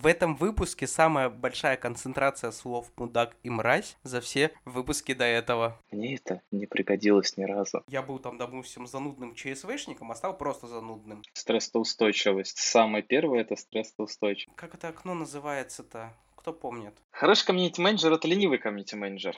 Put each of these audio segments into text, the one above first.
В этом выпуске самая большая концентрация слов «мудак» и «мразь» за все выпуски до этого. Мне это не пригодилось ни разу. Я был там, допустим, занудным ЧСВшником, а стал просто занудным. Стрессоустойчивость. Самое первое — это стрессоустойчивость. Как это окно называется-то? Кто помнит? Хороший комьюнити-менеджер — это ленивый комьюнити-менеджер.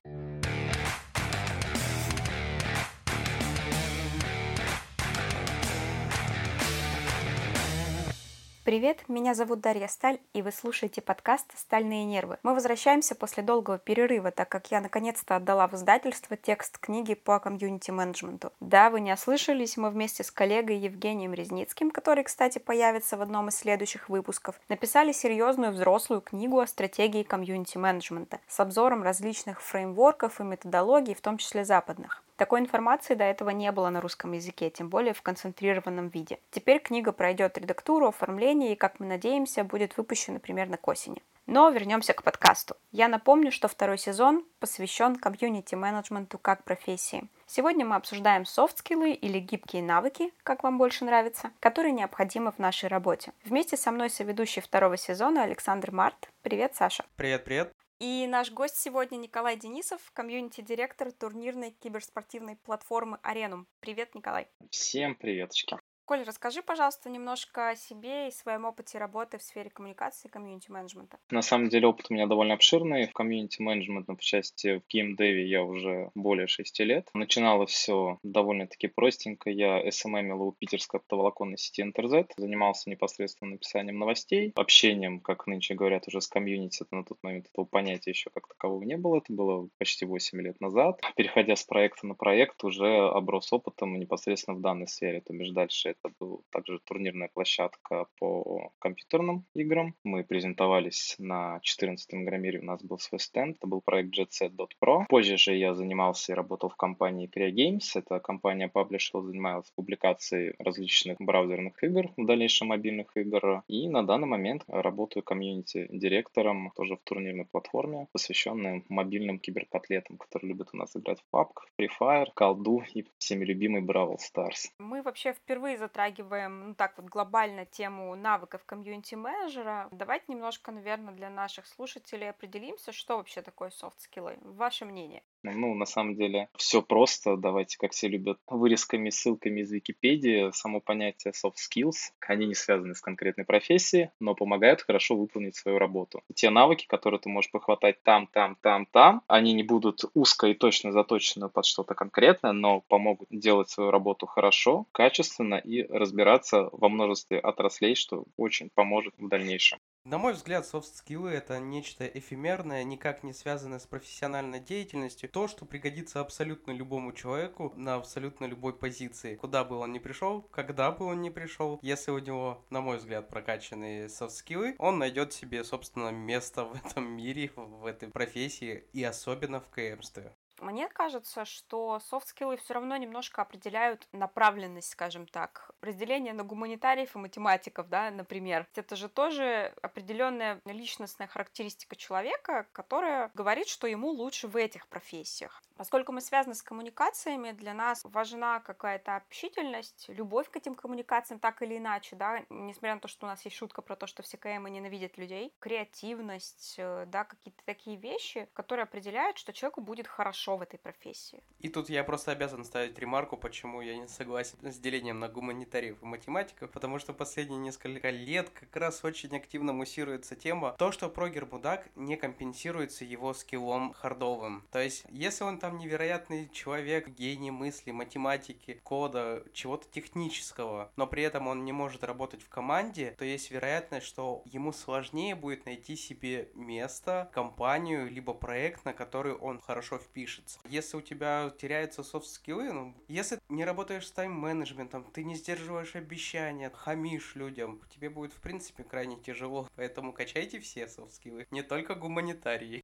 Привет, меня зовут Дарья Сталь, и вы слушаете подкаст «Стальные нервы». Мы возвращаемся после долгого перерыва, так как я наконец-то отдала в издательство текст книги по комьюнити-менеджменту. Да, вы не ослышались, мы вместе с коллегой Евгением Резницким, который, кстати, появится в одном из следующих выпусков, написали серьезную взрослую книгу о стратегии комьюнити-менеджмента с обзором различных фреймворков и методологий, в том числе западных. Такой информации до этого не было на русском языке, тем более в концентрированном виде. Теперь книга пройдет редактуру, оформление и, как мы надеемся, будет выпущена примерно к осени. Но вернемся к подкасту. Я напомню, что второй сезон посвящен комьюнити-менеджменту как профессии. Сегодня мы обсуждаем софт-скиллы или гибкие навыки, как вам больше нравится, которые необходимы в нашей работе. Вместе со мной соведущий второго сезона Александр Март. Привет, Саша. Привет, привет. И наш гость сегодня Николай Денисов, комьюнити-директор турнирной киберспортивной платформы Arenum. Привет, Николай. Всем приветочки. Коль, расскажи, пожалуйста, немножко о себе и своем опыте работы в сфере коммуникации и комьюнити-менеджмента. На самом деле опыт у меня довольно обширный. В комьюнити-менеджментном в части в геймдеве я уже более шести лет. Начиналось все довольно-таки простенько. Я SMM у питерской оптоволоконной сети InterZet. Занимался непосредственно написанием новостей, общением, как нынче говорят, уже с комьюнити. На тот момент этого понятия еще как такового не было. Это было почти 8 лет назад. Переходя с проекта на проект, уже оброс опытом непосредственно в данной сфере. То бишь дальше это была также турнирная площадка по компьютерным играм. Мы презентовались на 14-м Игромире, у нас был свой стенд, это был проект JetSet.pro. Позже же я занимался и работал в компании CreaGames, это компания Publisher, занималась публикацией различных браузерных игр, в дальнейшем мобильных игр. И на данный момент работаю комьюнити-директором тоже в турнирной платформе, посвященной мобильным киберкотлетам, которые любят у нас играть в PUBG, Free Fire, колду и всеми любимый Brawl Stars. Мы вообще впервые затрагиваем, ну так вот глобально тему навыков комьюнити-менеджера. Давайте немножко, наверное, для наших слушателей определимся, что вообще такое софт-скиллы. Ваше мнение? Ну, на самом деле, все просто. Давайте, как все любят, вырезками, ссылками из Википедии. Само понятие soft skills, они не связаны с конкретной профессией, но помогают хорошо выполнить свою работу. Те навыки, которые ты можешь похватать там, там, там, там, они не будут узко и точно заточены под что-то конкретное, но помогут делать свою работу хорошо, качественно и разбираться во множестве отраслей, что очень поможет в дальнейшем. На мой взгляд, софт-скиллы — это нечто эфемерное, никак не связанное с профессиональной деятельностью. То, что пригодится абсолютно любому человеку на абсолютно любой позиции. Куда бы он ни пришел, когда бы он ни пришел, если у него, на мой взгляд, прокачанные софт-скиллы, он найдет себе, собственно, место в этом мире, в этой профессии и особенно в КМстве. Мне кажется, что софт-скиллы все равно немножко определяют направленность, скажем так. Разделение на гуманитариев и математиков, да, например. Это же тоже определенная личностная характеристика человека, которая говорит, что ему лучше в этих профессиях. Поскольку мы связаны с коммуникациями, для нас важна какая-то общительность, любовь к этим коммуникациям, так или иначе, да, несмотря на то, что у нас есть шутка про то, что все КМы ненавидят людей, креативность, э, да, какие-то такие вещи, которые определяют, что человеку будет хорошо в этой профессии. И тут я просто обязан ставить ремарку, почему я не согласен с делением на гуманитариев и математиков, потому что последние несколько лет как раз очень активно муссируется тема то, что прогер-мудак не компенсируется его скиллом хардовым. То есть, если он там невероятный человек, гений мысли, математики, кода, чего-то технического, но при этом он не может работать в команде, то есть вероятность, что ему сложнее будет найти себе место, компанию, либо проект, на который он хорошо впишется. Если у тебя теряются софт-скиллы, ну, если не работаешь с тайм-менеджментом, ты не сдерживаешь обещания, хамишь людям, тебе будет, в принципе, крайне тяжело. Поэтому качайте все софт-скиллы, не только гуманитарии.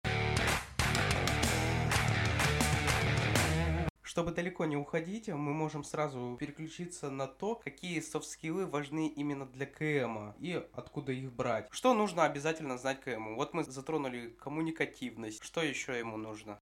Чтобы далеко не уходить, мы можем сразу переключиться на то, какие софт-скиллы важны именно для КМа и откуда их брать. Что нужно обязательно знать КМу? Вот мы затронули коммуникативность. Что еще ему нужно?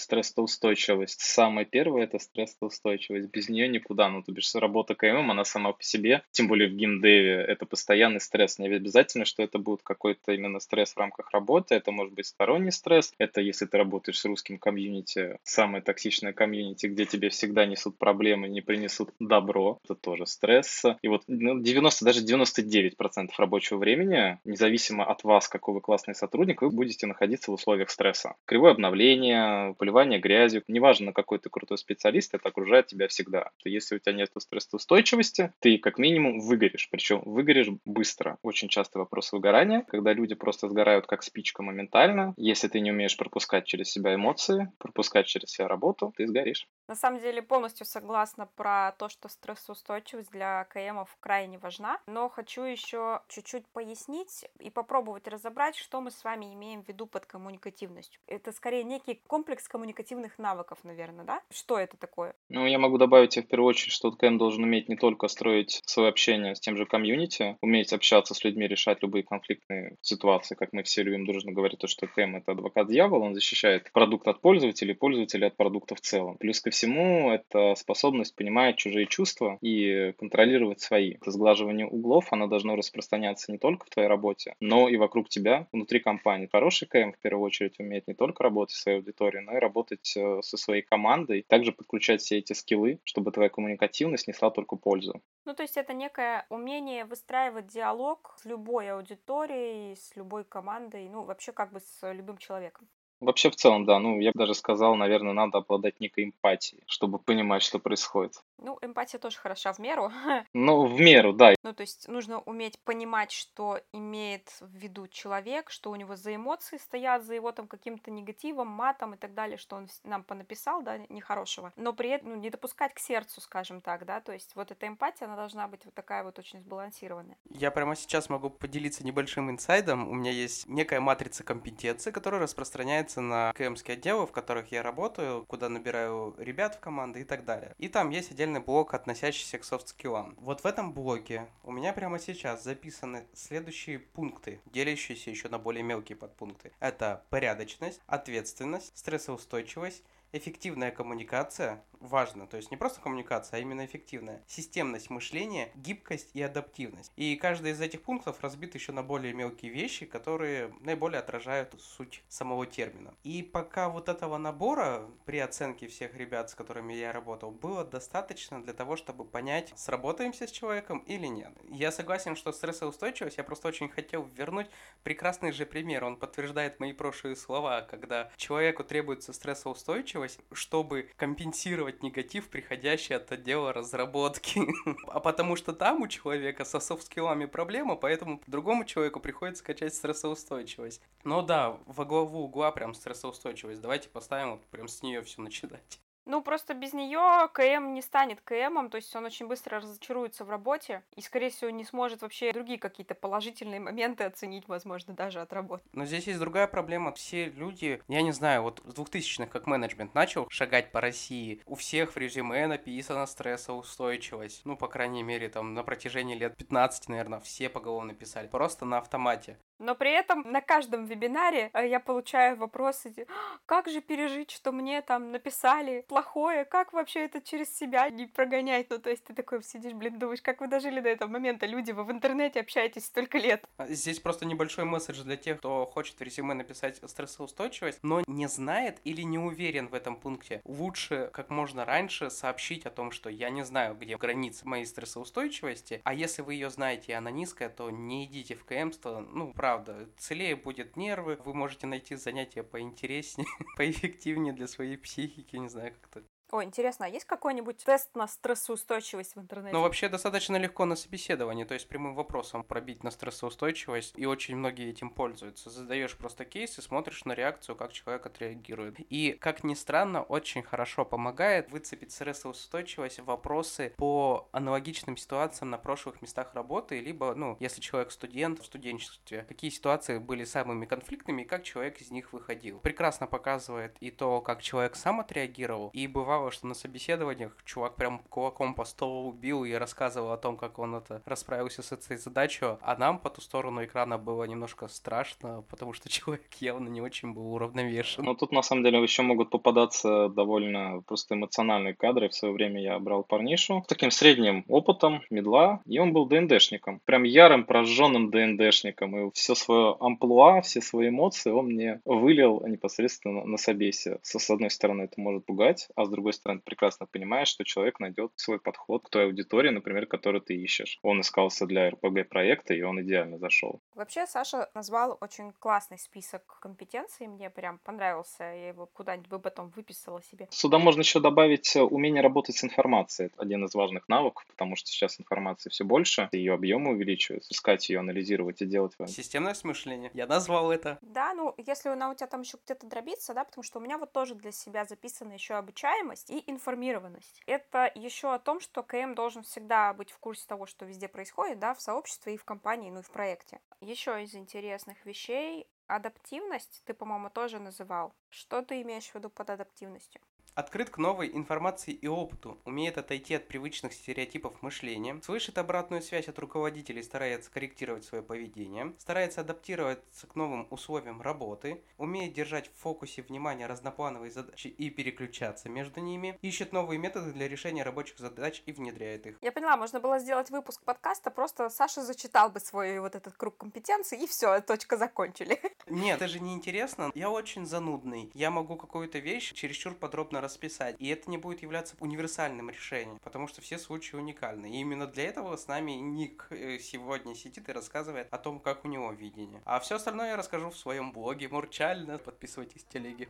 Стрессоустойчивость. Самое первое — это стрессоустойчивость. Без нее никуда. Ну, то бишь, работа КММ, она сама по себе, тем более в геймдеве, это постоянный стресс. Не обязательно, что это будет какой-то именно стресс в рамках работы. Это может быть сторонний стресс. Это если ты работаешь с русским комьюнити, самое токсичное комьюнити, где тебе всегда несут проблемы, не принесут добро. Это тоже стресс. И вот ну, 90, даже 99% рабочего времени, независимо от вас, какой вы классный сотрудник, вы будете находиться в условиях стресса. Кривое обновление, поливание грязью. Неважно, какой ты крутой специалист, это окружает тебя всегда. Если у тебя нет стрессоустойчивости, ты как минимум выгоришь. Причем выгоришь быстро. Очень часто вопрос выгорания, когда люди просто сгорают как спичка моментально. Если ты не умеешь пропускать через себя эмоции, пропускать через себя работу, ты сгоришь. На самом деле полностью согласна про то, что стрессоустойчивость для КМов крайне важна, но хочу еще чуть-чуть пояснить и попробовать разобрать, что мы с вами имеем в виду под коммуникативностью. Это скорее некий комплекс коммуникативных навыков, наверное, да? Что это такое? Ну, я могу добавить в первую очередь, что КМ должен уметь не только строить свое общение с тем же комьюнити, уметь общаться с людьми, решать любые конфликтные ситуации, как мы все любим дружно говорить, то, что КМ — это адвокат дьявола, он защищает продукт от пользователей, пользователя от продукта в целом. Плюс ко всему, это способность понимать чужие чувства и контролировать свои. Это сглаживание углов, оно должно распространяться не только в твоей работе, но и вокруг тебя, внутри компании. Хороший КМ, в первую очередь, умеет не только работать с своей аудиторией, но и работать э, со своей командой, также подключать все эти скиллы, чтобы твоя коммуникативность несла только пользу. Ну, то есть это некое умение выстраивать диалог с любой аудиторией, с любой командой, ну, вообще как бы с любым человеком. Вообще, в целом, да. Ну, я бы даже сказал, наверное, надо обладать некой эмпатией, чтобы понимать, что происходит. Ну, эмпатия тоже хороша в меру. Ну, в меру, да. Ну, то есть нужно уметь понимать, что имеет в виду человек, что у него за эмоции стоят, за его там каким-то негативом, матом и так далее, что он нам понаписал, да, нехорошего. Но при этом ну, не допускать к сердцу, скажем так, да, то есть вот эта эмпатия, она должна быть вот такая вот очень сбалансированная. Я прямо сейчас могу поделиться небольшим инсайдом. У меня есть некая матрица компетенции, которая распространяется на КМские отделы, в которых я работаю, куда набираю ребят в команды и так далее. И там есть отдельный блок, относящийся к софт-скиллам. Вот в этом блоке у меня прямо сейчас записаны следующие пункты, делящиеся еще на более мелкие подпункты. Это порядочность, ответственность, стрессоустойчивость, эффективная коммуникация, важно, то есть не просто коммуникация, а именно эффективная, системность мышления, гибкость и адаптивность. И каждый из этих пунктов разбит еще на более мелкие вещи, которые наиболее отражают суть самого термина. И пока вот этого набора при оценке всех ребят, с которыми я работал, было достаточно для того, чтобы понять, сработаемся с человеком или нет. Я согласен, что стрессоустойчивость, я просто очень хотел вернуть прекрасный же пример. Он подтверждает мои прошлые слова, когда человеку требуется стрессоустойчивость, чтобы компенсировать компенсировать негатив, приходящий от отдела разработки. а потому что там у человека со софт-скиллами проблема, поэтому другому человеку приходится качать стрессоустойчивость. Но да, во главу угла прям стрессоустойчивость. Давайте поставим вот прям с нее все начинать. Ну, просто без нее КМ не станет КМом, то есть он очень быстро разочаруется в работе и, скорее всего, не сможет вообще другие какие-то положительные моменты оценить, возможно, даже от работы. Но здесь есть другая проблема. Все люди, я не знаю, вот с 2000-х, как менеджмент начал шагать по России, у всех в резюме написано стрессоустойчивость. Ну, по крайней мере, там на протяжении лет 15, наверное, все поголовно писали. Просто на автомате. Но при этом на каждом вебинаре э, я получаю вопросы, «А, как же пережить, что мне там написали плохое, как вообще это через себя не прогонять? Ну, то есть ты такой сидишь, блин, думаешь, как вы дожили до этого момента? Люди, вы в интернете общаетесь столько лет. А здесь просто небольшой месседж для тех, кто хочет в резюме написать стрессоустойчивость, но не знает или не уверен в этом пункте. Лучше как можно раньше сообщить о том, что я не знаю, где границы моей стрессоустойчивости, а если вы ее знаете и она низкая, то не идите в КМство, ну, правда правда. Целее будет нервы, вы можете найти занятия поинтереснее, поэффективнее для своей психики, не знаю, как-то о, интересно, а есть какой-нибудь тест на стрессоустойчивость в интернете? Ну, вообще достаточно легко на собеседовании, то есть прямым вопросом пробить на стрессоустойчивость, и очень многие этим пользуются. Задаешь просто кейс и смотришь на реакцию, как человек отреагирует. И, как ни странно, очень хорошо помогает выцепить стрессоустойчивость вопросы по аналогичным ситуациям на прошлых местах работы, либо, ну, если человек студент в студенчестве, какие ситуации были самыми конфликтными и как человек из них выходил. Прекрасно показывает и то, как человек сам отреагировал, и бывало бывало, что на собеседованиях чувак прям кулаком по столу убил и рассказывал о том, как он это расправился с этой задачей, а нам по ту сторону экрана было немножко страшно, потому что человек явно не очень был уравновешен. Ну, тут на самом деле еще могут попадаться довольно просто эмоциональные кадры. В свое время я брал парнишу с таким средним опытом, медла, и он был ДНДшником. Прям ярым, прожженным ДНДшником. И все свое амплуа, все свои эмоции он мне вылил непосредственно на собесе. С одной стороны, это может пугать, а с другой стороны, прекрасно понимаешь, что человек найдет свой подход к той аудитории, например, которую ты ищешь. Он искался для РПГ-проекта, и он идеально зашел. Вообще, Саша назвал очень классный список компетенций, мне прям понравился, я его куда-нибудь бы потом выписала себе. Сюда можно еще добавить умение работать с информацией. Это один из важных навыков, потому что сейчас информации все больше, ее объемы увеличиваются, искать ее, анализировать и делать. Системное мышление. Я назвал это. Да, ну, если она у тебя там еще где-то дробится, да, потому что у меня вот тоже для себя записана еще обучаемость и информированность. Это еще о том, что КМ должен всегда быть в курсе того, что везде происходит, да, в сообществе и в компании, ну и в проекте. Еще из интересных вещей адаптивность ты, по-моему, тоже называл. Что ты имеешь в виду под адаптивностью? Открыт к новой информации и опыту, умеет отойти от привычных стереотипов мышления, слышит обратную связь от руководителей, старается корректировать свое поведение, старается адаптироваться к новым условиям работы, умеет держать в фокусе внимания разноплановые задачи и переключаться между ними, ищет новые методы для решения рабочих задач и внедряет их. Я поняла, можно было сделать выпуск подкаста, просто Саша зачитал бы свой вот этот круг компетенций, и все, точка закончили. Нет, это же не интересно. Я очень занудный. Я могу какую-то вещь чересчур подробно расписать. И это не будет являться универсальным решением, потому что все случаи уникальны. И именно для этого с нами Ник э, сегодня сидит и рассказывает о том, как у него видение. А все остальное я расскажу в своем блоге. Мурчально. Подписывайтесь в телеге.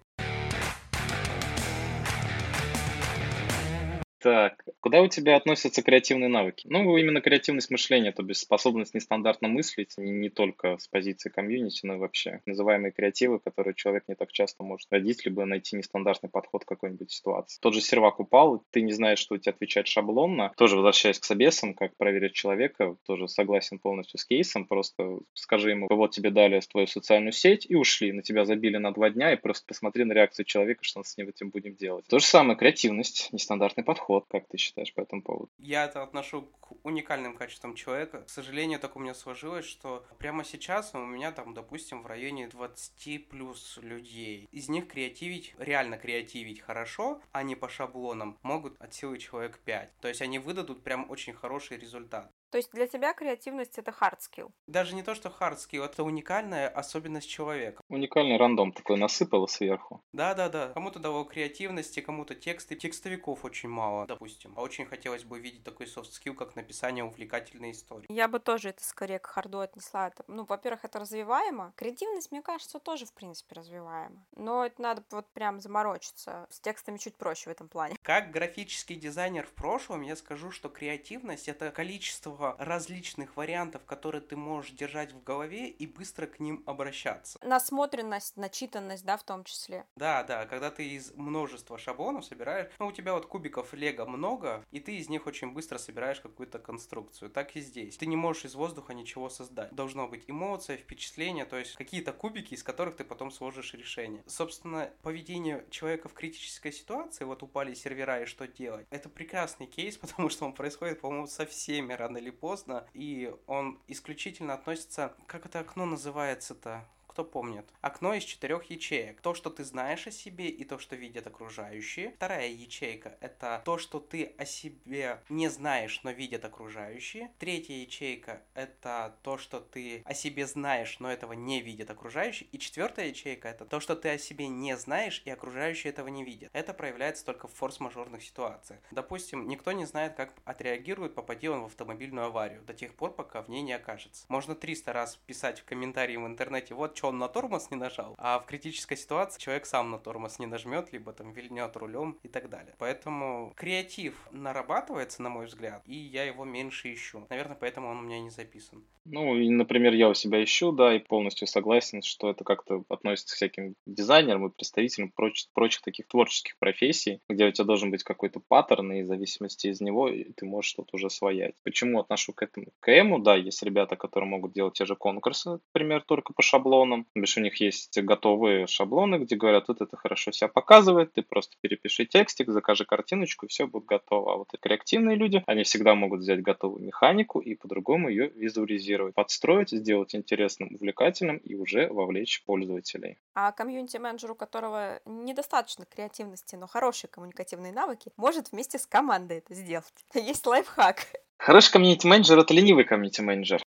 Так, куда у тебя относятся креативные навыки? Ну, именно креативность мышления, то есть способность нестандартно мыслить, не, только с позиции комьюнити, но и вообще. Называемые креативы, которые человек не так часто может родить, либо найти нестандартный подход к какой-нибудь ситуации. Тот же сервак упал, ты не знаешь, что тебе отвечать шаблонно. Тоже возвращаясь к собесам, как проверить человека, тоже согласен полностью с кейсом, просто скажи ему, вот тебе дали твою социальную сеть и ушли, на тебя забили на два дня, и просто посмотри на реакцию человека, что мы с ним этим будем делать. То же самое, креативность, нестандартный подход подход. Как ты считаешь по этому поводу? Я это отношу к уникальным качествам человека. К сожалению, так у меня сложилось, что прямо сейчас у меня там, допустим, в районе 20 плюс людей. Из них креативить, реально креативить хорошо, а не по шаблонам, могут от силы человек 5. То есть они выдадут прям очень хороший результат. То есть для тебя креативность это hard skill? Даже не то, что hard skill, это уникальная особенность человека. Уникальный рандом такой насыпало сверху. Да-да-да. Кому-то дало креативности, кому-то тексты. Текстовиков очень мало, допустим. А очень хотелось бы видеть такой soft skill, как написание увлекательной истории. Я бы тоже это скорее к харду отнесла. Это, ну, во-первых, это развиваемо. Креативность, мне кажется, тоже, в принципе, развиваема. Но это надо вот прям заморочиться. С текстами чуть проще в этом плане. Как графический дизайнер в прошлом, я скажу, что креативность — это количество множество различных вариантов, которые ты можешь держать в голове и быстро к ним обращаться. Насмотренность, начитанность, да, в том числе. Да, да, когда ты из множества шаблонов собираешь, ну, у тебя вот кубиков лего много, и ты из них очень быстро собираешь какую-то конструкцию. Так и здесь. Ты не можешь из воздуха ничего создать. Должно быть эмоция, впечатление, то есть какие-то кубики, из которых ты потом сложишь решение. Собственно, поведение человека в критической ситуации, вот упали сервера и что делать, это прекрасный кейс, потому что он происходит, по-моему, со всеми рано или поздно, и он исключительно относится, как это окно называется-то? Кто помнит. Окно из четырех ячеек. То, что ты знаешь о себе и то, что видят окружающие. Вторая ячейка — это то, что ты о себе не знаешь, но видят окружающие. Третья ячейка — это то, что ты о себе знаешь, но этого не видят окружающие. И четвертая ячейка — это то, что ты о себе не знаешь, и окружающие этого не видят. Это проявляется только в форс-мажорных ситуациях. Допустим, никто не знает, как отреагирует, попади он в автомобильную аварию, до тех пор, пока в ней не окажется. Можно 300 раз писать в комментарии в интернете, вот что он на тормоз не нажал, а в критической ситуации человек сам на тормоз не нажмет, либо там вильнет рулем и так далее. Поэтому креатив нарабатывается, на мой взгляд, и я его меньше ищу. Наверное, поэтому он у меня не записан. Ну, и, например, я у себя ищу, да, и полностью согласен, что это как-то относится к всяким дизайнерам и представителям прочих, прочих таких творческих профессий, где у тебя должен быть какой-то паттерн, и в зависимости из него ты можешь что-то уже своять. Почему отношу к этому? К КМу, да, есть ребята, которые могут делать те же конкурсы, например, только по шаблону, шаблоном. Бишь у них есть готовые шаблоны, где говорят, вот это хорошо себя показывает, ты просто перепиши текстик, закажи картиночку, и все будет готово. А вот креативные люди, они всегда могут взять готовую механику и по-другому ее визуализировать, подстроить, сделать интересным, увлекательным и уже вовлечь пользователей. А комьюнити-менеджер, у которого недостаточно креативности, но хорошие коммуникативные навыки, может вместе с командой это сделать. Есть лайфхак. Хороший комьюнити-менеджер — это ленивый комьюнити-менеджер.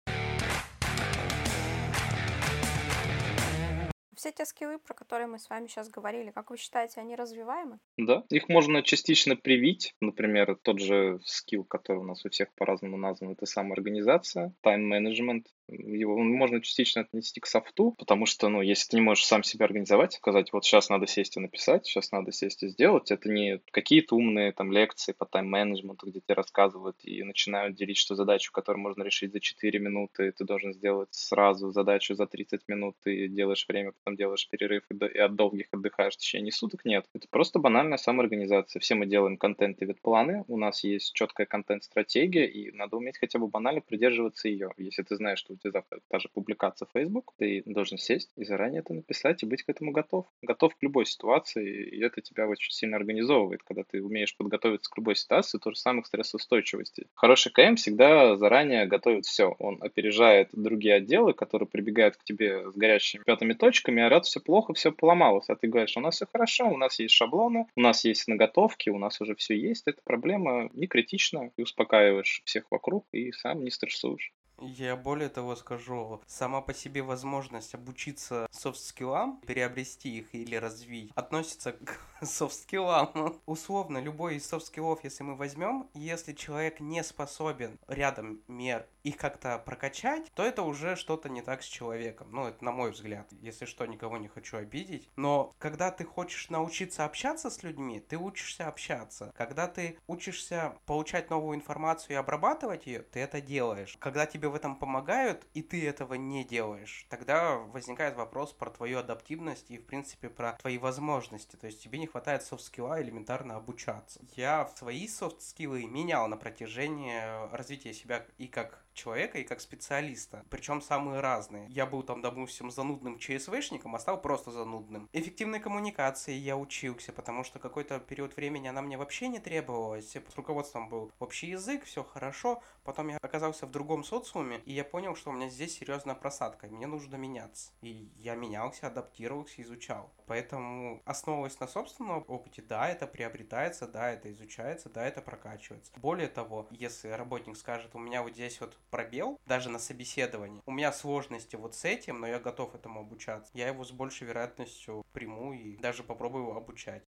Все те скиллы, про которые мы с вами сейчас говорили, как вы считаете, они развиваемы? Да, их можно частично привить. Например, тот же скилл, который у нас у всех по-разному назван, это самоорганизация, тайм-менеджмент, его можно частично отнести к софту, потому что, ну, если ты не можешь сам себя организовать, сказать, вот сейчас надо сесть и написать, сейчас надо сесть и сделать, это не какие-то умные там лекции по тайм-менеджменту, где тебе рассказывают и начинают делить, что задачу, которую можно решить за 4 минуты, ты должен сделать сразу задачу за 30 минут, ты делаешь время, потом делаешь перерыв и, и от долгих отдыхаешь в течение суток. Нет, это просто банальная самоорганизация. Все мы делаем контент и вид-планы, у нас есть четкая контент-стратегия, и надо уметь хотя бы банально придерживаться ее. Если ты знаешь, что у тебя та же публикация в Facebook, ты должен сесть и заранее это написать и быть к этому готов. Готов к любой ситуации, и это тебя очень сильно организовывает, когда ты умеешь подготовиться к любой ситуации, то же самое к стрессоустойчивости. Хороший КМ всегда заранее готовит все. Он опережает другие отделы, которые прибегают к тебе с горящими пятыми точками, а рад все плохо, все поломалось. А ты говоришь, у нас все хорошо, у нас есть шаблоны, у нас есть наготовки, у нас уже все есть. Эта проблема не критична, и успокаиваешь всех вокруг, и сам не стрессуешь. Я более того скажу, сама по себе возможность обучиться софт-скиллам, приобрести их или развить, относится к софт-скиллам. Условно, любой из софт-скиллов, если мы возьмем, если человек не способен рядом мер их как-то прокачать, то это уже что-то не так с человеком. Ну, это на мой взгляд. Если что, никого не хочу обидеть. Но когда ты хочешь научиться общаться с людьми, ты учишься общаться. Когда ты учишься получать новую информацию и обрабатывать ее, ты это делаешь. Когда тебе в этом помогают, и ты этого не делаешь, тогда возникает вопрос про твою адаптивность и, в принципе, про твои возможности. То есть тебе не хватает софт-скилла элементарно обучаться. Я свои софт-скиллы менял на протяжении развития себя и как человека и как специалиста. Причем самые разные. Я был там, допустим, занудным ЧСВшником, а стал просто занудным. Эффективной коммуникации я учился, потому что какой-то период времени она мне вообще не требовалась. С руководством был общий язык, все хорошо. Потом я оказался в другом социуме, и я понял, что у меня здесь серьезная просадка, мне нужно меняться. И я менялся, адаптировался, изучал. Поэтому, основываясь на собственном опыте, да, это приобретается, да, это изучается, да, это прокачивается. Более того, если работник скажет, у меня вот здесь вот пробел, даже на собеседовании, у меня сложности вот с этим, но я готов этому обучаться, я его с большей вероятностью приму и даже попробую его обучать.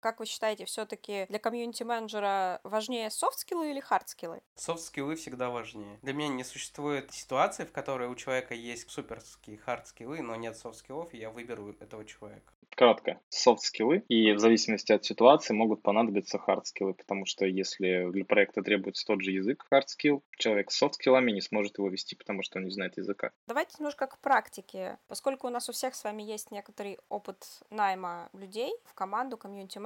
Как вы считаете, все-таки для комьюнити-менеджера важнее софт-скиллы или хард-скиллы? Софт-скиллы всегда важнее. Для меня не существует ситуации, в которой у человека есть суперские хард-скиллы, но нет софт-скиллов, и я выберу этого человека. Кратко, софт-скиллы, и в зависимости от ситуации могут понадобиться хард-скиллы, потому что если для проекта требуется тот же язык хард-скилл, человек с софт-скиллами не сможет его вести, потому что он не знает языка. Давайте немножко к практике. Поскольку у нас у всех с вами есть некоторый опыт найма людей в команду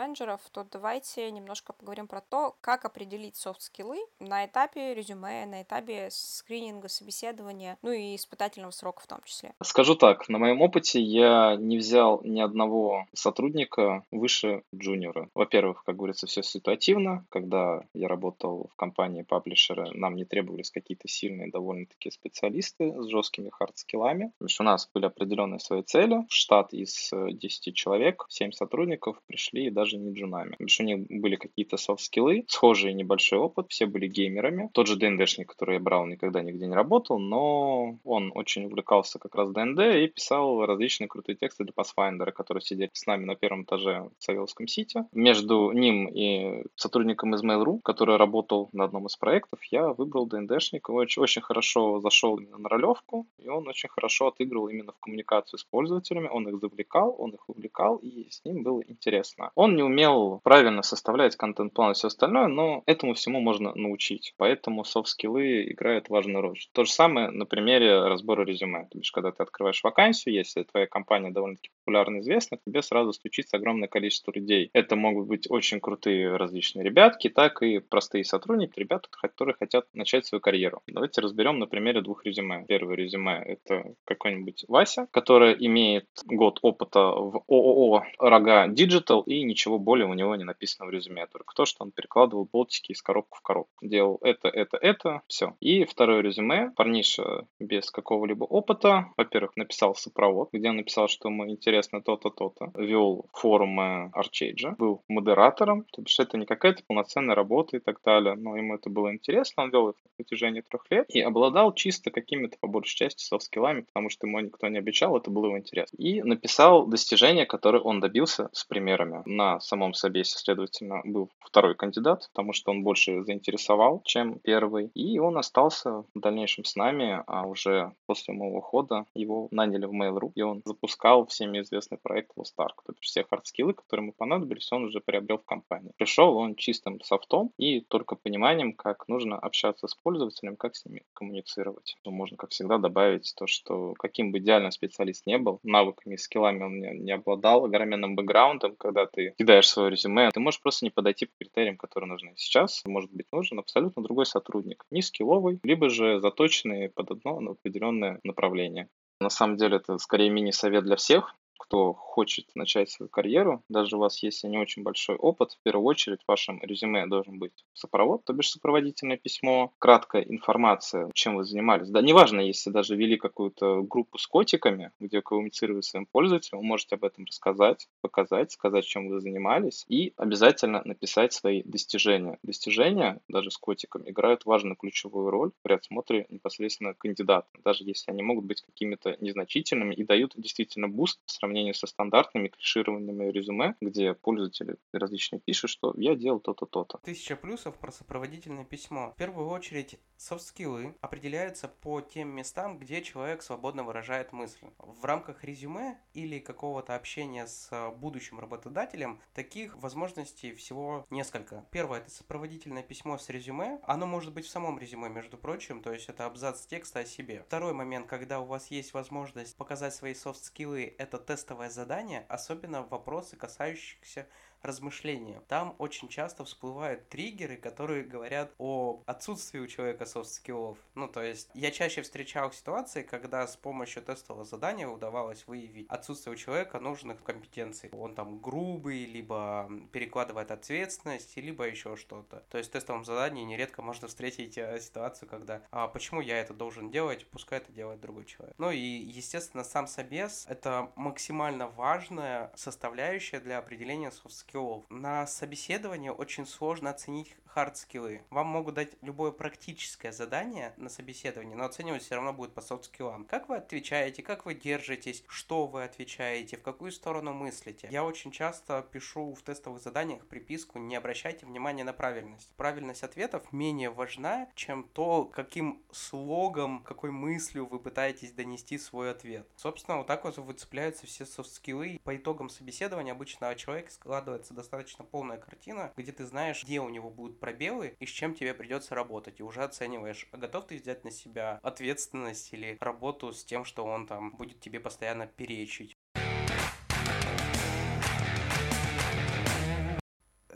комьюнити-менеджеров, то давайте немножко поговорим про то, как определить софт-скиллы на этапе резюме, на этапе скрининга, собеседования, ну и испытательного срока в том числе. Скажу так, на моем опыте я не взял ни одного сотрудника выше джуниора. Во-первых, как говорится, все ситуативно. Когда я работал в компании паблишера, нам не требовались какие-то сильные довольно-таки специалисты с жесткими хард-скиллами. То есть у нас были определенные свои цели. Штат из 10 э, человек, 7 сотрудников пришли даже не джунами. Что у них были какие-то софт-скиллы, схожий небольшой опыт, все были геймерами. Тот же ДНДшник, который я брал, никогда нигде не работал, но он очень увлекался как раз ДНД и писал различные крутые тексты для Pathfinder, которые сидели с нами на первом этаже в Савеловском Сити. Между ним и сотрудником из Mail.ru, который работал на одном из проектов, я выбрал ДНДшника. Очень, очень хорошо зашел на ролевку, и он очень хорошо отыгрывал именно в коммуникацию с пользователями. Он их завлекал, он их увлекал, и с ним было интересно. Он не умел правильно составлять контент-план и все остальное, но этому всему можно научить. Поэтому софт-скиллы играют важную роль. То же самое на примере разбора резюме. То есть, когда ты открываешь вакансию, если твоя компания довольно-таки популярны, известны, к тебе сразу стучится огромное количество людей. Это могут быть очень крутые различные ребятки, так и простые сотрудники, ребята, которые хотят начать свою карьеру. Давайте разберем на примере двух резюме. Первое резюме — это какой-нибудь Вася, который имеет год опыта в ООО «Рога Digital» и ничего более у него не написано в резюме, только то, что он перекладывал болтики из коробки в коробку. Делал это, это, это, все. И второе резюме. Парниша без какого-либо опыта, во-первых, написал сопровод, где он написал, что ему интересно то-то, то-то. Вел форумы ArcheAge а, был модератором, то есть это не какая-то полноценная работа и так далее, но ему это было интересно, он вел это на протяжении трех лет и обладал чисто какими-то, по большей части, софт-скиллами, потому что ему никто не обещал, это было его интересно. И написал достижения, которые он добился с примерами. На самом собесе, следовательно, был второй кандидат, потому что он больше заинтересовал, чем первый. И он остался в дальнейшем с нами, а уже после моего ухода его наняли в Mail.ru, и он запускал всеми известный проект Ark. То есть все хардскиллы, которые ему понадобились, он уже приобрел в компании. Пришел он чистым софтом и только пониманием, как нужно общаться с пользователем, как с ними коммуницировать. Можно, как всегда, добавить то, что каким бы идеальным специалист не был, навыками и скиллами он не, не обладал, огроменным бэкграундом, когда ты кидаешь свое резюме, ты можешь просто не подойти по критериям, которые нужны. Сейчас может быть нужен абсолютно другой сотрудник, не скилловый, либо же заточенный под одно определенное направление. На самом деле это скорее мини-совет для всех, кто хочет начать свою карьеру, даже у вас есть не очень большой опыт, в первую очередь в вашем резюме должен быть сопровод, то бишь сопроводительное письмо, краткая информация, чем вы занимались. Да, неважно, если даже вели какую-то группу с котиками, где с своим пользователем, вы можете об этом рассказать, показать, сказать, чем вы занимались, и обязательно написать свои достижения. Достижения, даже с котиком, играют важную ключевую роль при отсмотре непосредственно кандидата, даже если они могут быть какими-то незначительными и дают действительно буст в сравнении сравнению со стандартными клишированными резюме, где пользователи различные пишут, что я делал то-то, то-то. Тысяча плюсов про сопроводительное письмо. В первую очередь, софт-скиллы определяются по тем местам, где человек свободно выражает мысли. В рамках резюме или какого-то общения с будущим работодателем таких возможностей всего несколько. Первое – это сопроводительное письмо с резюме. Оно может быть в самом резюме, между прочим, то есть это абзац текста о себе. Второй момент, когда у вас есть возможность показать свои софт-скиллы, это тест тестовое задание, особенно вопросы, касающиеся размышления. Там очень часто всплывают триггеры, которые говорят о отсутствии у человека софт-скиллов. Ну, то есть, я чаще встречал ситуации, когда с помощью тестового задания удавалось выявить отсутствие у человека нужных компетенций. Он там грубый, либо перекладывает ответственность, либо еще что-то. То есть, в тестовом задании нередко можно встретить э, ситуацию, когда а почему я это должен делать, пускай это делает другой человек. Ну и, естественно, сам собес — это максимально важная составляющая для определения софт скиллов. На собеседовании очень сложно оценить хард-скиллы. Вам могут дать любое практическое задание на собеседовании, но оценивать все равно будет по софт-скиллам. Как вы отвечаете, как вы держитесь, что вы отвечаете, в какую сторону мыслите. Я очень часто пишу в тестовых заданиях приписку «Не обращайте внимания на правильность». Правильность ответов менее важна, чем то, каким слогом, какой мыслью вы пытаетесь донести свой ответ. Собственно, вот так вот выцепляются все софт-скиллы. По итогам собеседования обычно человек складывается достаточно полная картина, где ты знаешь, где у него будут пробелы и с чем тебе придется работать. И уже оцениваешь, а готов ты взять на себя ответственность или работу с тем, что он там будет тебе постоянно перечить.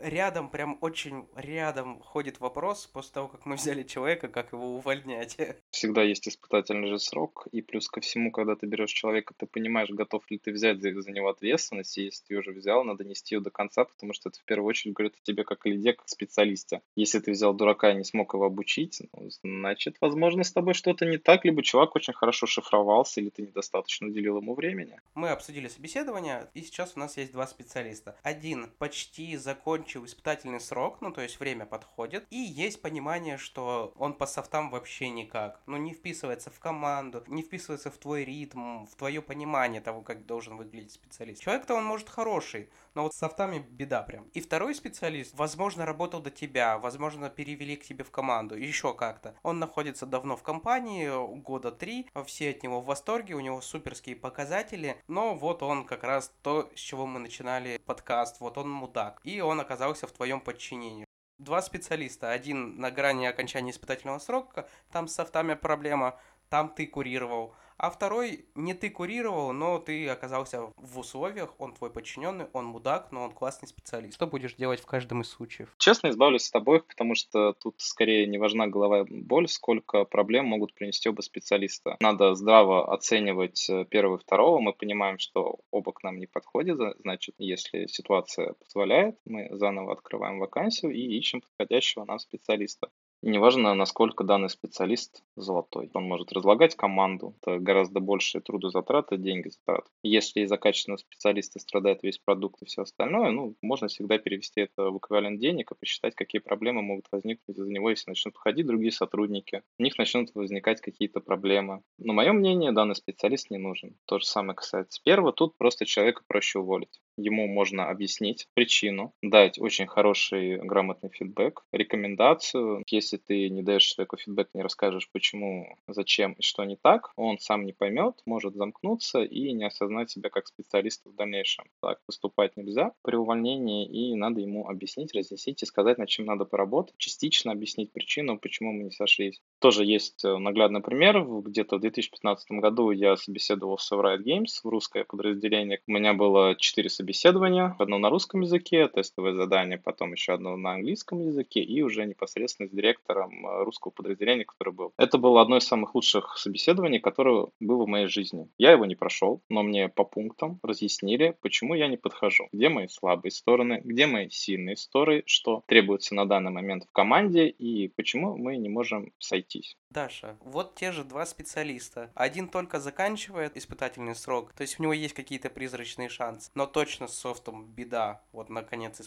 Рядом, прям очень рядом ходит вопрос после того, как мы взяли человека, как его увольнять. Всегда есть испытательный же срок, и плюс ко всему, когда ты берешь человека, ты понимаешь, готов ли ты взять за, за него ответственность, и если ты уже взял, надо нести ее до конца, потому что это в первую очередь говорит о тебе как о лиде, как специалисте. Если ты взял дурака и не смог его обучить, ну, значит, возможно, с тобой что-то не так, либо чувак очень хорошо шифровался, или ты недостаточно уделил ему времени. Мы обсудили собеседование, и сейчас у нас есть два специалиста. Один почти закончил закончил испытательный срок, ну то есть время подходит, и есть понимание, что он по софтам вообще никак, ну не вписывается в команду, не вписывается в твой ритм, в твое понимание того, как должен выглядеть специалист. Человек-то он может хороший, но вот с софтами беда прям. И второй специалист, возможно, работал до тебя, возможно, перевели к тебе в команду, еще как-то. Он находится давно в компании, года три, все от него в восторге, у него суперские показатели, но вот он как раз то, с чего мы начинали подкаст, вот он мудак. И он оказался в твоем подчинении. Два специалиста, один на грани окончания испытательного срока, там с софтами проблема, там ты курировал, А второй не ты курировал, но ты оказался в условиях, он твой подчиненный, он мудак, но он классный специалист. Что будешь делать в каждом из случаев? Честно, избавлюсь от обоих, потому что тут скорее не важна головая боль, сколько проблем могут принести оба специалиста. Надо здраво оценивать э, первого и второго. Мы понимаем, что оба к нам не подходят, значит, если ситуация позволяет, мы заново открываем вакансию и ищем подходящего нам специалиста. Неважно, насколько данный специалист золотой. Он может разлагать команду. Это гораздо большие трудозатраты, деньги затраты. Если из-за качественного специалиста страдает весь продукт и все остальное, ну, можно всегда перевести это в эквивалент денег и посчитать, какие проблемы могут возникнуть из-за него, если начнут входить другие сотрудники. У них начнут возникать какие-то проблемы. Но мое мнение, данный специалист не нужен. То же самое касается первого. Тут просто человека проще уволить. Ему можно объяснить причину, дать очень хороший грамотный фидбэк, рекомендацию. Если ты не даешь человеку фидбэк, не расскажешь, почему, зачем и что не так, он сам не поймет, может замкнуться и не осознать себя как специалиста в дальнейшем. Так поступать нельзя при увольнении, и надо ему объяснить, разъяснить и сказать, над чем надо поработать, частично объяснить причину, почему мы не сошлись. Тоже есть э, наглядный пример. Где-то в 2015 году я собеседовался в Riot Games, в русское подразделение. У меня было 4 собеседования собеседование, одно на русском языке, тестовое задание, потом еще одно на английском языке и уже непосредственно с директором э, русского подразделения, который был. Это было одно из самых лучших собеседований, которое было в моей жизни. Я его не прошел, но мне по пунктам разъяснили, почему я не подхожу, где мои слабые стороны, где мои сильные стороны, что требуется на данный момент в команде и почему мы не можем сойтись. Даша, вот те же два специалиста. Один только заканчивает испытательный срок, то есть у него есть какие-то призрачные шансы, но точно с софтом беда, вот на конец.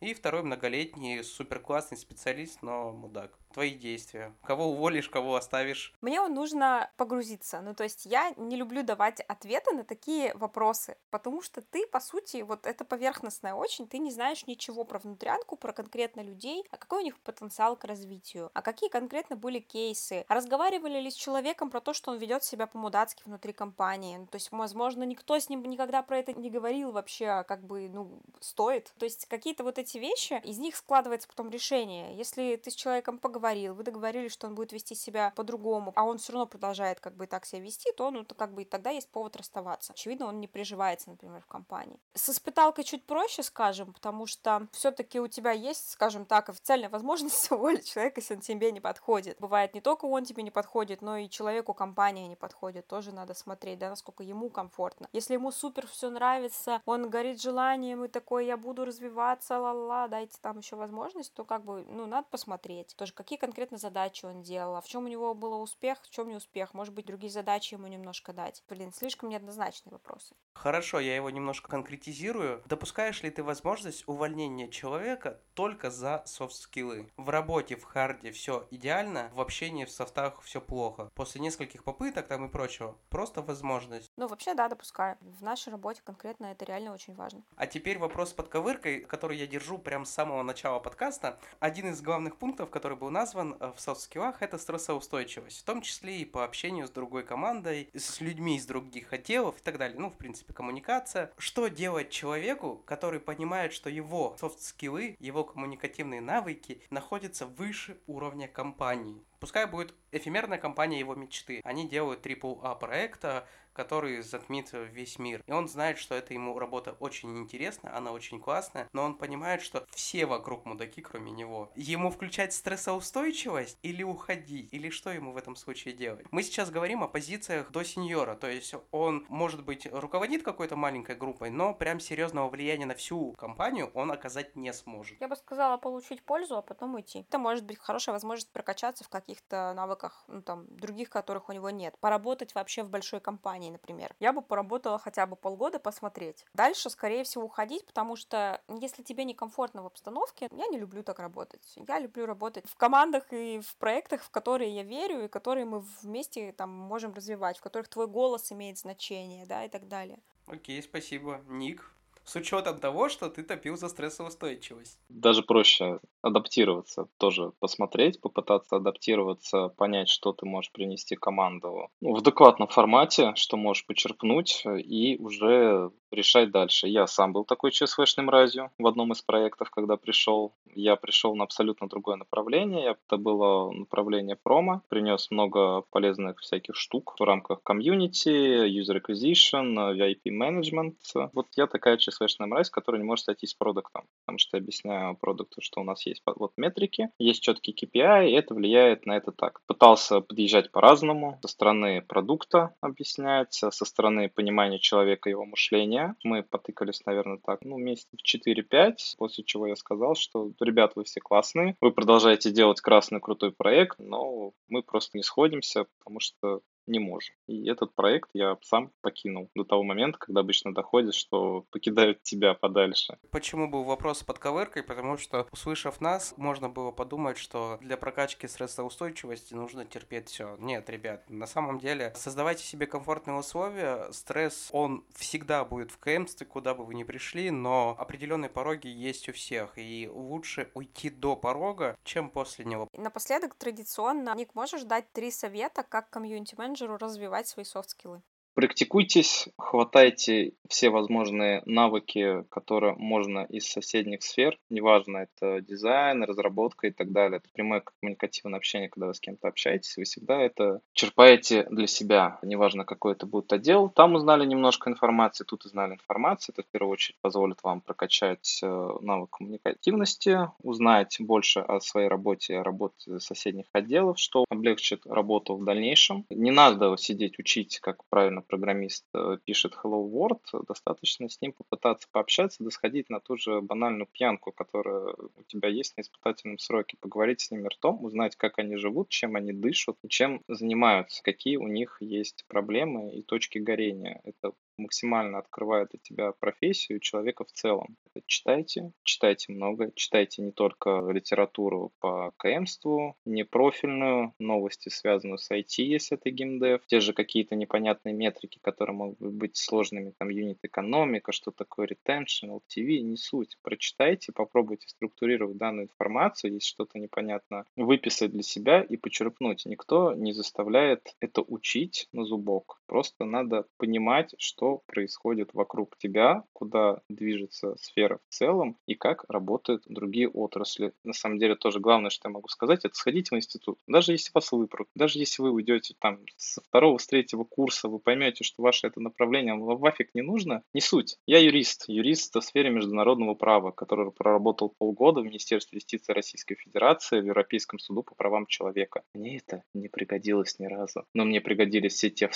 И второй многолетний, супер классный специалист, но мудак твои действия? Кого уволишь, кого оставишь? Мне нужно погрузиться. Ну, то есть я не люблю давать ответы на такие вопросы, потому что ты, по сути, вот это поверхностное очень, ты не знаешь ничего про внутрянку, про конкретно людей, а какой у них потенциал к развитию, а какие конкретно были кейсы, а разговаривали ли с человеком про то, что он ведет себя по-мудацки внутри компании. Ну, то есть, возможно, никто с ним никогда про это не говорил вообще, а как бы, ну, стоит. То есть какие-то вот эти вещи, из них складывается потом решение. Если ты с человеком поговорил, поговорил, вы договорились, что он будет вести себя по-другому, а он все равно продолжает как бы так себя вести, то ну, то как бы тогда есть повод расставаться. Очевидно, он не приживается, например, в компании. С испыталкой чуть проще, скажем, потому что все-таки у тебя есть, скажем так, официальная возможность уволить человека, если он тебе не подходит. Бывает не только он тебе не подходит, но и человеку компания не подходит. Тоже надо смотреть, да, насколько ему комфортно. Если ему супер все нравится, он горит желанием и такой, я буду развиваться, ла-ла, дайте там еще возможность, то как бы, ну, надо посмотреть. Тоже какие какие конкретно задачи он делал, а в чем у него был успех, в чем не успех, может быть, другие задачи ему немножко дать. Блин, слишком неоднозначные вопросы. Хорошо, я его немножко конкретизирую. Допускаешь ли ты возможность увольнения человека только за софт-скиллы? В работе, в харде все идеально, в общении, в софтах все плохо. После нескольких попыток там и прочего, просто возможность. Ну, вообще, да, допускаю. В нашей работе конкретно это реально очень важно. А теперь вопрос с подковыркой, который я держу прямо с самого начала подкаста. Один из главных пунктов, который был назван э, в софт-скиллах, это стрессоустойчивость, в том числе и по общению с другой командой, с людьми из других отделов и так далее. Ну, в принципе, коммуникация. Что делать человеку, который понимает, что его софт-скиллы, его коммуникативные навыки находятся выше уровня компании? Пускай будет эфемерная компания его мечты. Они делают AAA проекта, который затмит весь мир. И он знает, что эта ему работа очень интересна, она очень классная, но он понимает, что все вокруг мудаки, кроме него. Ему включать стрессоустойчивость или уходить? Или что ему в этом случае делать? Мы сейчас говорим о позициях до сеньора, то есть он, может быть, руководит какой-то маленькой группой, но прям серьезного влияния на всю компанию он оказать не сможет. Я бы сказала получить пользу, а потом уйти. Это может быть хорошая возможность прокачаться в каких-то навыках, ну там, других, которых у него нет. Поработать вообще в большой компании например. Я бы поработала хотя бы полгода посмотреть. Дальше, скорее всего, уходить, потому что если тебе некомфортно в обстановке, я не люблю так работать. Я люблю работать в командах и в проектах, в которые я верю, и которые мы вместе там можем развивать, в которых твой голос имеет значение, да, и так далее. Окей, спасибо. Ник, С учетом того, что ты топил за стрессоустойчивость. Даже проще адаптироваться, тоже посмотреть, попытаться адаптироваться, понять, что ты можешь принести команду в адекватном формате, что можешь почерпнуть и уже решать дальше. Я сам был такой ЧСВшным мразью в одном из проектов, когда пришел. Я пришел на абсолютно другое направление. Это было направление промо. Принес много полезных всяких штук в рамках комьюнити, user acquisition, VIP management. Вот я такая ЧСВшная мразь, которая не может сойтись с продуктом. Потому что я объясняю продукту, что у нас есть вот метрики, есть четкий KPI, и это влияет на это так. Пытался подъезжать по-разному. Со стороны продукта объяснять, со стороны понимания человека, его мышления, дня. Мы потыкались, наверное, так, ну, месяцев 4-5, после чего я сказал, что, ребят, вы все классные, вы продолжаете делать красный крутой проект, но мы просто не сходимся, потому что не можем. И этот проект я сам покинул до того момента, когда обычно доходит, что покидают тебя подальше. Почему был вопрос с подковыркой? Потому что, услышав нас, можно было подумать, что для прокачки стрессоустойчивости нужно терпеть все. Нет, ребят, на самом деле создавайте себе комфортные условия. Стресс, он всегда будет в КМстве, куда бы вы ни пришли, но определенные пороги есть у всех. И лучше уйти до порога, чем после него. Напоследок, традиционно, Ник, можешь дать три совета, как комьюнити-менеджер менеджеру развивать свои софт-скиллы? Практикуйтесь, хватайте все возможные навыки, которые можно из соседних сфер, неважно, это дизайн, разработка и так далее. Это прямое коммуникативное общение, когда вы с кем-то общаетесь, вы всегда это черпаете для себя, неважно, какой это будет отдел. Там узнали немножко информации, тут узнали информацию. Это в первую очередь позволит вам прокачать э, навык коммуникативности, узнать больше о своей работе, о работе соседних отделов, что облегчит работу в дальнейшем. Не надо сидеть учить, как правильно программист э, пишет Hello World, достаточно с ним попытаться пообщаться, да сходить на ту же банальную пьянку, которая у тебя есть на испытательном сроке, поговорить с ними ртом, узнать, как они живут, чем они дышат, чем занимаются, какие у них есть проблемы и точки горения. Это максимально открывает для тебя профессию человека в целом. Читайте, читайте много, читайте не только литературу по КМству, не профильную, новости, связанные с IT, если это геймдев, те же какие-то непонятные метрики, которые могут быть сложными, там, юнит экономика, что такое retention, LTV, не суть. Прочитайте, попробуйте структурировать данную информацию, если что-то непонятно, выписать для себя и почерпнуть. Никто не заставляет это учить на зубок. Просто надо понимать, что происходит вокруг тебя, куда движется сфера в целом и как работают другие отрасли. На самом деле тоже главное, что я могу сказать, это сходите в институт. Даже если вас выберут, даже если вы уйдете там со второго, с третьего курса, вы поймете, что ваше это направление вам вафик не нужно, не суть. Я юрист, юрист в сфере международного права, который проработал полгода в Министерстве юстиции Российской Федерации в Европейском суду по правам человека. Мне это не пригодилось ни разу. Но мне пригодились все те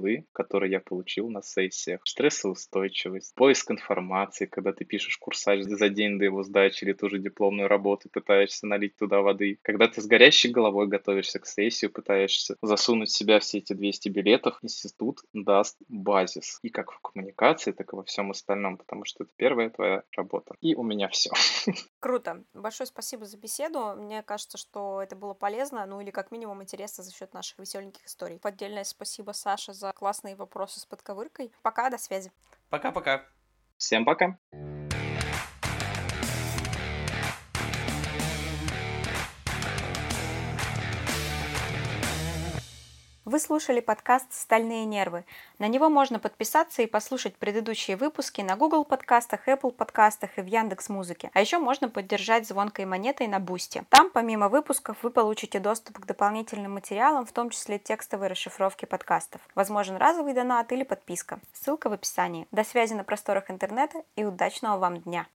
софт-скиллы, которые я получил на сессии всех. Стрессоустойчивость, поиск информации, когда ты пишешь курсач за день до его сдачи или ту же дипломную работу, пытаешься налить туда воды. Когда ты с горящей головой готовишься к сессии, пытаешься засунуть в себя все эти 200 билетов, институт даст базис. И как в коммуникации, так и во всем остальном, потому что это первая твоя работа. И у меня все. Круто. Большое спасибо за беседу. Мне кажется, что это было полезно, ну или как минимум интересно за счет наших веселеньких историй. Отдельное спасибо, Саша, за классные вопросы с подковыркой. Пока, до связи. Пока-пока. Всем пока. Вы слушали подкаст «Стальные нервы». На него можно подписаться и послушать предыдущие выпуски на Google подкастах, Apple подкастах и в Яндекс Музыке. А еще можно поддержать звонкой монетой на Boosty. Там, помимо выпусков, вы получите доступ к дополнительным материалам, в том числе текстовой расшифровки подкастов. Возможен разовый донат или подписка. Ссылка в описании. До связи на просторах интернета и удачного вам дня!